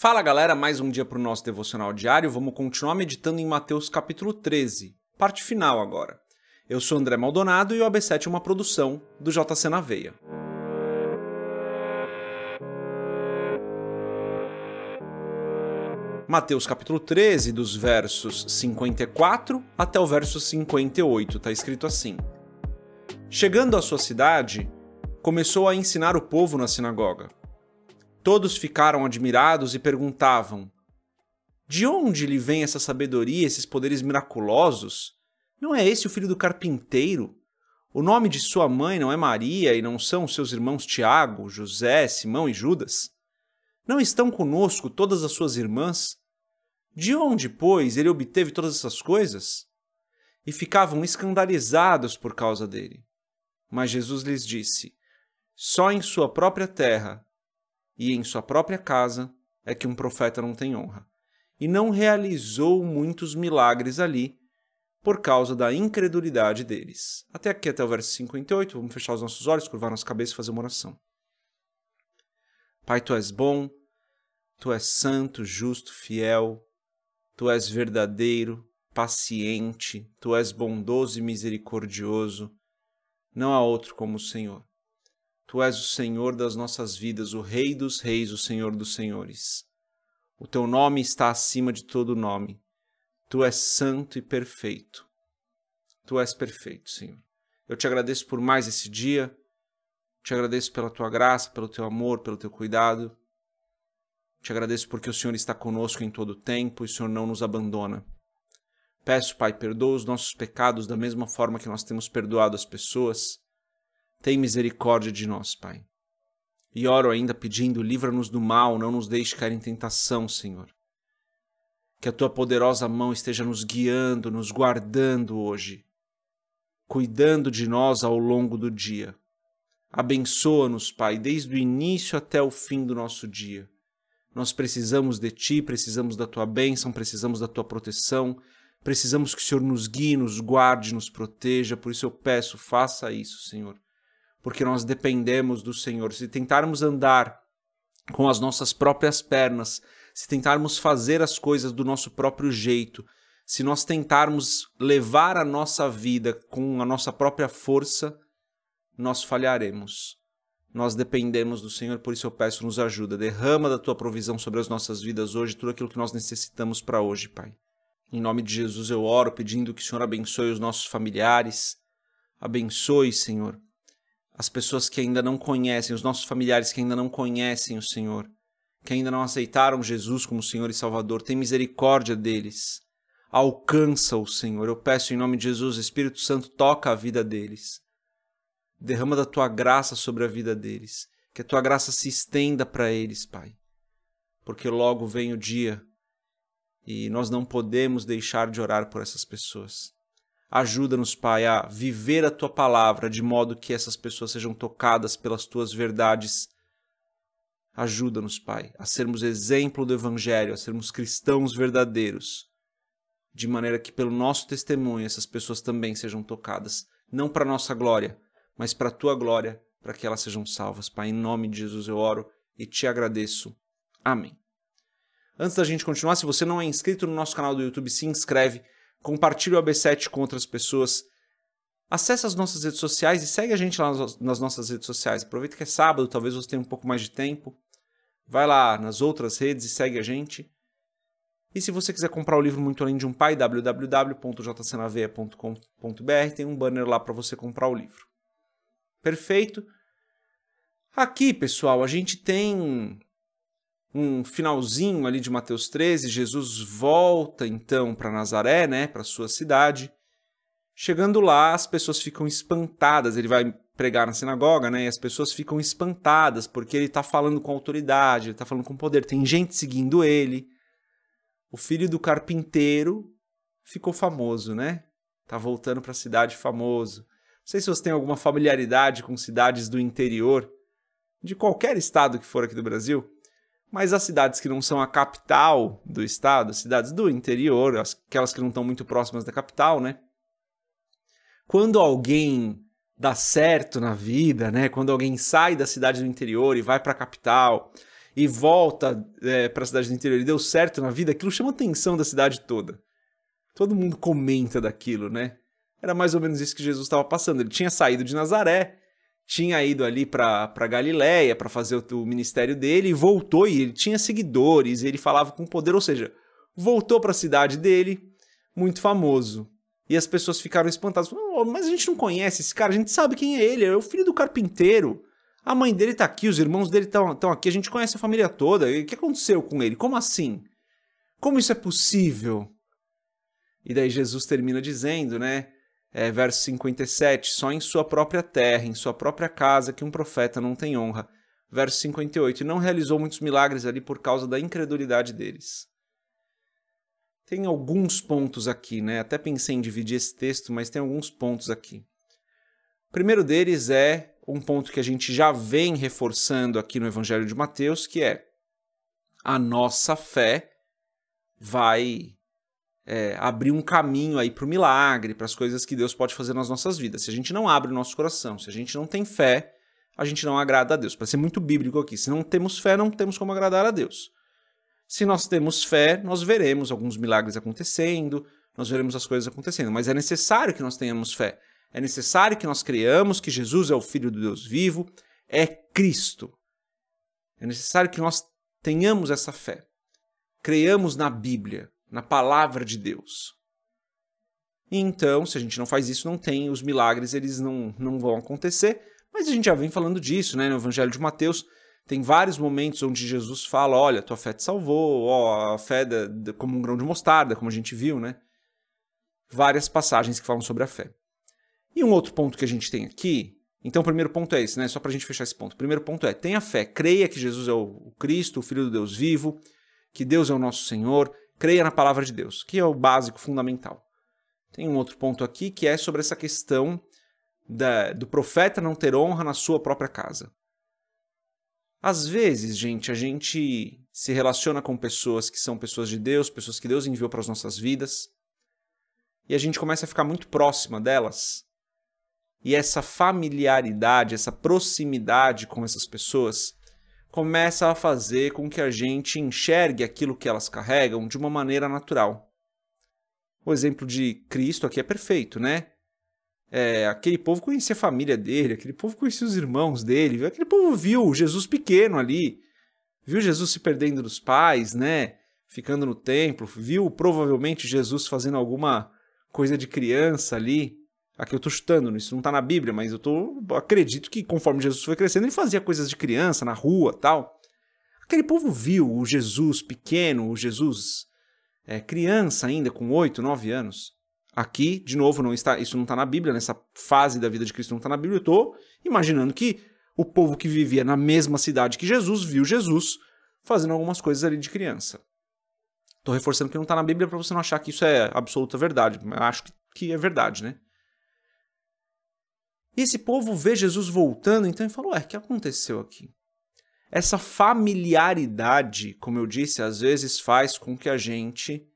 Fala galera, mais um dia para o nosso devocional diário. Vamos continuar meditando em Mateus capítulo 13, parte final agora. Eu sou André Maldonado e o AB7 é uma produção do JC na Veia. Mateus capítulo 13, dos versos 54 até o verso 58, está escrito assim: Chegando à sua cidade, começou a ensinar o povo na sinagoga. Todos ficaram admirados e perguntavam: De onde lhe vem essa sabedoria, esses poderes miraculosos? Não é esse o filho do carpinteiro? O nome de sua mãe não é Maria e não são seus irmãos Tiago, José, Simão e Judas? Não estão conosco todas as suas irmãs? De onde, pois, ele obteve todas essas coisas? E ficavam escandalizados por causa dele. Mas Jesus lhes disse: Só em sua própria terra e em sua própria casa é que um profeta não tem honra. E não realizou muitos milagres ali por causa da incredulidade deles. Até aqui, até o verso 58, vamos fechar os nossos olhos, curvar nossa cabeça e fazer uma oração. Pai, tu és bom, tu és santo, justo, fiel, tu és verdadeiro, paciente, tu és bondoso e misericordioso. Não há outro como o Senhor. Tu és o Senhor das nossas vidas, o Rei dos Reis, o Senhor dos Senhores. O teu nome está acima de todo nome. Tu és santo e perfeito. Tu és perfeito, Senhor. Eu te agradeço por mais esse dia. Te agradeço pela tua graça, pelo teu amor, pelo teu cuidado. Te agradeço porque o Senhor está conosco em todo o tempo e o Senhor não nos abandona. Peço, Pai, perdoa os nossos pecados da mesma forma que nós temos perdoado as pessoas tem misericórdia de nós, Pai. E oro ainda pedindo: livra-nos do mal, não nos deixe cair em tentação, Senhor. Que a tua poderosa mão esteja nos guiando, nos guardando hoje, cuidando de nós ao longo do dia. Abençoa-nos, Pai, desde o início até o fim do nosso dia. Nós precisamos de Ti, precisamos da Tua bênção, precisamos da Tua proteção, precisamos que o Senhor nos guie, nos guarde, nos proteja. Por isso eu peço, faça isso, Senhor porque nós dependemos do Senhor. Se tentarmos andar com as nossas próprias pernas, se tentarmos fazer as coisas do nosso próprio jeito, se nós tentarmos levar a nossa vida com a nossa própria força, nós falharemos. Nós dependemos do Senhor, por isso eu peço, nos ajuda. Derrama da tua provisão sobre as nossas vidas hoje, tudo aquilo que nós necessitamos para hoje, Pai. Em nome de Jesus eu oro, pedindo que o Senhor abençoe os nossos familiares. Abençoe, Senhor, as pessoas que ainda não conhecem, os nossos familiares que ainda não conhecem o Senhor, que ainda não aceitaram Jesus como Senhor e Salvador, tem misericórdia deles. Alcança o Senhor. Eu peço em nome de Jesus, Espírito Santo, toca a vida deles. Derrama da tua graça sobre a vida deles. Que a tua graça se estenda para eles, Pai. Porque logo vem o dia e nós não podemos deixar de orar por essas pessoas. Ajuda-nos, Pai, a viver a tua palavra de modo que essas pessoas sejam tocadas pelas tuas verdades. Ajuda-nos, Pai, a sermos exemplo do Evangelho, a sermos cristãos verdadeiros, de maneira que, pelo nosso testemunho, essas pessoas também sejam tocadas, não para nossa glória, mas para a tua glória, para que elas sejam salvas. Pai, em nome de Jesus eu oro e te agradeço. Amém. Antes da gente continuar, se você não é inscrito no nosso canal do YouTube, se inscreve compartilhe o AB7 com outras pessoas. Acesse as nossas redes sociais e segue a gente lá nas nossas redes sociais. Aproveita que é sábado, talvez você tenha um pouco mais de tempo. Vai lá nas outras redes e segue a gente. E se você quiser comprar o livro Muito Além de um Pai, www.jcnaveia.com.br, tem um banner lá para você comprar o livro. Perfeito? Aqui, pessoal, a gente tem um finalzinho ali de Mateus 13, Jesus volta então para Nazaré, né, para sua cidade. Chegando lá, as pessoas ficam espantadas. Ele vai pregar na sinagoga, né? E as pessoas ficam espantadas porque ele está falando com autoridade, ele está falando com poder. Tem gente seguindo ele. O filho do carpinteiro ficou famoso, né? Tá voltando para a cidade famoso. Não sei se você tem alguma familiaridade com cidades do interior, de qualquer estado que for aqui do Brasil. Mas as cidades que não são a capital do estado, cidades do interior, aquelas que não estão muito próximas da capital, né? Quando alguém dá certo na vida, né? Quando alguém sai da cidade do interior e vai para a capital e volta é, para a cidade do interior e deu certo na vida, aquilo chama a atenção da cidade toda. Todo mundo comenta daquilo, né? Era mais ou menos isso que Jesus estava passando. Ele tinha saído de Nazaré, tinha ido ali para Galiléia para fazer o, o, ministério dele e voltou e ele tinha seguidores, ele falava com poder, ou seja, voltou para a cidade dele, muito famoso. E as pessoas ficaram espantadas. Oh, mas a gente não conhece esse cara, a gente sabe quem é ele, é o filho do carpinteiro. A mãe dele tá aqui, os irmãos dele estão aqui, a gente conhece a família toda. O que aconteceu com ele? Como assim? Como isso é possível? E daí Jesus termina dizendo, né? É, verso 57, só em sua própria terra, em sua própria casa, que um profeta não tem honra. Verso 58, e não realizou muitos milagres ali por causa da incredulidade deles. Tem alguns pontos aqui, né? Até pensei em dividir esse texto, mas tem alguns pontos aqui. O primeiro deles é um ponto que a gente já vem reforçando aqui no Evangelho de Mateus, que é a nossa fé vai é, abrir um caminho aí para o milagre, para as coisas que Deus pode fazer nas nossas vidas. Se a gente não abre o nosso coração, se a gente não tem fé, a gente não agrada a Deus. Para ser muito bíblico aqui, se não temos fé, não temos como agradar a Deus. Se nós temos fé, nós veremos alguns milagres acontecendo, nós veremos as coisas acontecendo, mas é necessário que nós tenhamos fé. É necessário que nós creamos que Jesus é o Filho do Deus vivo, é Cristo. É necessário que nós tenhamos essa fé. Creiamos na Bíblia, na palavra de Deus. E então, se a gente não faz isso, não tem os milagres, eles não, não vão acontecer. Mas a gente já vem falando disso, né? No Evangelho de Mateus, tem vários momentos onde Jesus fala: olha, tua fé te salvou, ó, a fé da, da, como um grão de mostarda, como a gente viu, né? Várias passagens que falam sobre a fé. E um outro ponto que a gente tem aqui. Então, o primeiro ponto é esse, né? Só para a gente fechar esse ponto. O primeiro ponto é: tenha fé, creia que Jesus é o Cristo, o Filho do Deus vivo, que Deus é o nosso Senhor, creia na palavra de Deus, que é o básico, fundamental. Tem um outro ponto aqui que é sobre essa questão da, do profeta não ter honra na sua própria casa. Às vezes, gente, a gente se relaciona com pessoas que são pessoas de Deus, pessoas que Deus enviou para as nossas vidas, e a gente começa a ficar muito próxima delas. E essa familiaridade, essa proximidade com essas pessoas começa a fazer com que a gente enxergue aquilo que elas carregam de uma maneira natural. O exemplo de Cristo aqui é perfeito, né? É, aquele povo conhecia a família dele, aquele povo conhecia os irmãos dele, aquele povo viu Jesus pequeno ali, viu Jesus se perdendo dos pais, né? Ficando no templo, viu provavelmente Jesus fazendo alguma coisa de criança ali. Aqui eu tô chutando, isso não tá na Bíblia, mas eu tô acredito que conforme Jesus foi crescendo, ele fazia coisas de criança na rua, tal. Aquele povo viu o Jesus pequeno, o Jesus é, criança ainda com 8, 9 anos. Aqui, de novo, não está, isso não está na Bíblia, nessa fase da vida de Cristo não está na Bíblia. Eu estou imaginando que o povo que vivia na mesma cidade que Jesus viu Jesus fazendo algumas coisas ali de criança. Estou reforçando que não está na Bíblia para você não achar que isso é absoluta verdade. Eu acho que é verdade, né? E esse povo vê Jesus voltando, então ele falou: Ué, o que aconteceu aqui? Essa familiaridade, como eu disse, às vezes faz com que a gente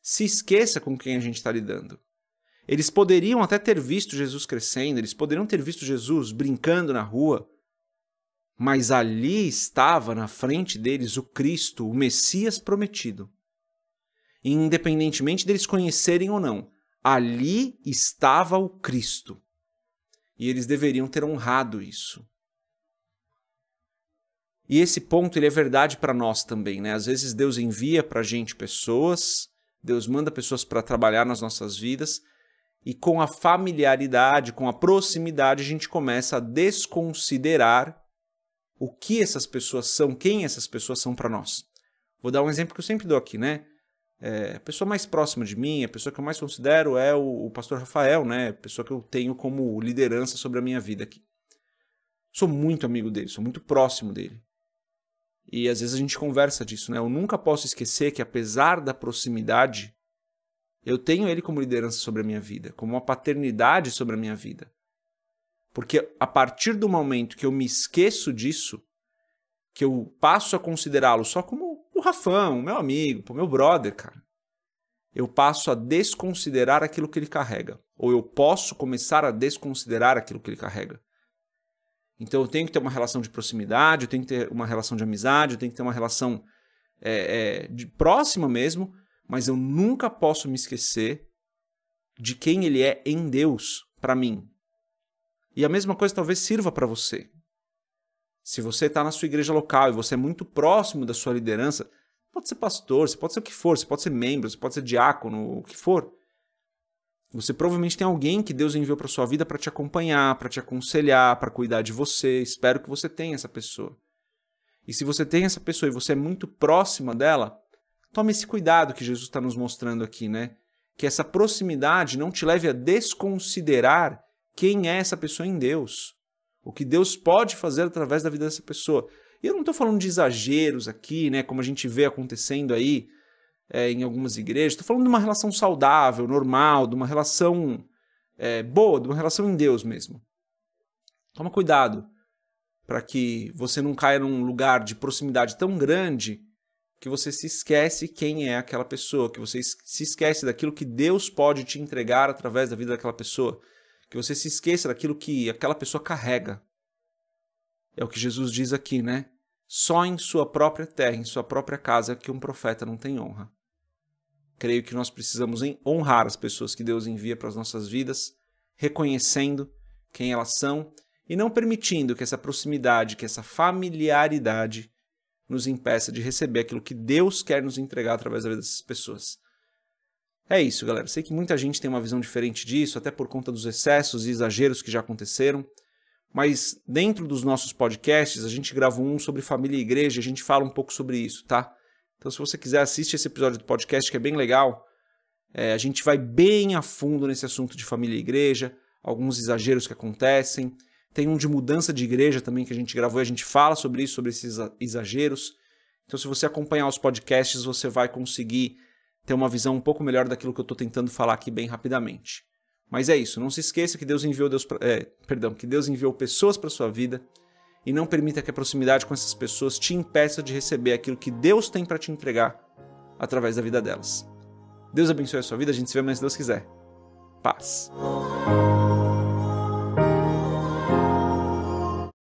se esqueça com quem a gente está lidando. Eles poderiam até ter visto Jesus crescendo, eles poderiam ter visto Jesus brincando na rua, mas ali estava na frente deles o Cristo, o Messias prometido. E independentemente deles conhecerem ou não, ali estava o Cristo. E eles deveriam ter honrado isso. E esse ponto ele é verdade para nós também, né? Às vezes Deus envia para a gente pessoas, Deus manda pessoas para trabalhar nas nossas vidas, e com a familiaridade, com a proximidade, a gente começa a desconsiderar o que essas pessoas são, quem essas pessoas são para nós. Vou dar um exemplo que eu sempre dou aqui, né? É, a pessoa mais próxima de mim, a pessoa que eu mais considero é o, o pastor Rafael, né? A pessoa que eu tenho como liderança sobre a minha vida aqui. Sou muito amigo dele, sou muito próximo dele. E às vezes a gente conversa disso, né? Eu nunca posso esquecer que apesar da proximidade, eu tenho ele como liderança sobre a minha vida, como uma paternidade sobre a minha vida. Porque a partir do momento que eu me esqueço disso, que eu passo a considerá-lo só como o Rafão, meu amigo, o meu brother, cara, eu passo a desconsiderar aquilo que ele carrega. Ou eu posso começar a desconsiderar aquilo que ele carrega. Então eu tenho que ter uma relação de proximidade, eu tenho que ter uma relação de amizade, eu tenho que ter uma relação é, é, de próxima mesmo, mas eu nunca posso me esquecer de quem ele é em Deus para mim. E a mesma coisa talvez sirva para você. Se você está na sua igreja local e você é muito próximo da sua liderança, pode ser pastor, você pode ser o que for, você pode ser membro, você pode ser diácono, o que for. Você provavelmente tem alguém que Deus enviou para sua vida para te acompanhar, para te aconselhar, para cuidar de você. Espero que você tenha essa pessoa. E se você tem essa pessoa e você é muito próxima dela, tome esse cuidado que Jesus está nos mostrando aqui, né? Que essa proximidade não te leve a desconsiderar quem é essa pessoa em Deus. O que Deus pode fazer através da vida dessa pessoa. E eu não estou falando de exageros aqui, né? Como a gente vê acontecendo aí é, em algumas igrejas. Estou falando de uma relação saudável, normal, de uma relação é, boa, de uma relação em Deus mesmo. Toma cuidado para que você não caia num lugar de proximidade tão grande que você se esquece quem é aquela pessoa, que você se esquece daquilo que Deus pode te entregar através da vida daquela pessoa, que você se esqueça daquilo que aquela pessoa carrega. É o que Jesus diz aqui, né? Só em sua própria terra, em sua própria casa, que um profeta não tem honra. Creio que nós precisamos honrar as pessoas que Deus envia para as nossas vidas, reconhecendo quem elas são e não permitindo que essa proximidade, que essa familiaridade nos impeça de receber aquilo que Deus quer nos entregar através da vida dessas pessoas. É isso, galera. Sei que muita gente tem uma visão diferente disso, até por conta dos excessos e exageros que já aconteceram. Mas dentro dos nossos podcasts, a gente gravou um sobre família e igreja, a gente fala um pouco sobre isso, tá? Então, se você quiser, assiste esse episódio do podcast que é bem legal. É, a gente vai bem a fundo nesse assunto de família e igreja, alguns exageros que acontecem. Tem um de mudança de igreja também que a gente gravou e a gente fala sobre isso, sobre esses exageros. Então, se você acompanhar os podcasts, você vai conseguir ter uma visão um pouco melhor daquilo que eu estou tentando falar aqui bem rapidamente. Mas é isso, não se esqueça que Deus enviou Deus pra, é, perdão, que Deus enviou pessoas para sua vida e não permita que a proximidade com essas pessoas te impeça de receber aquilo que Deus tem para te entregar através da vida delas. Deus abençoe a sua vida, a gente se vê mais se Deus quiser. Paz.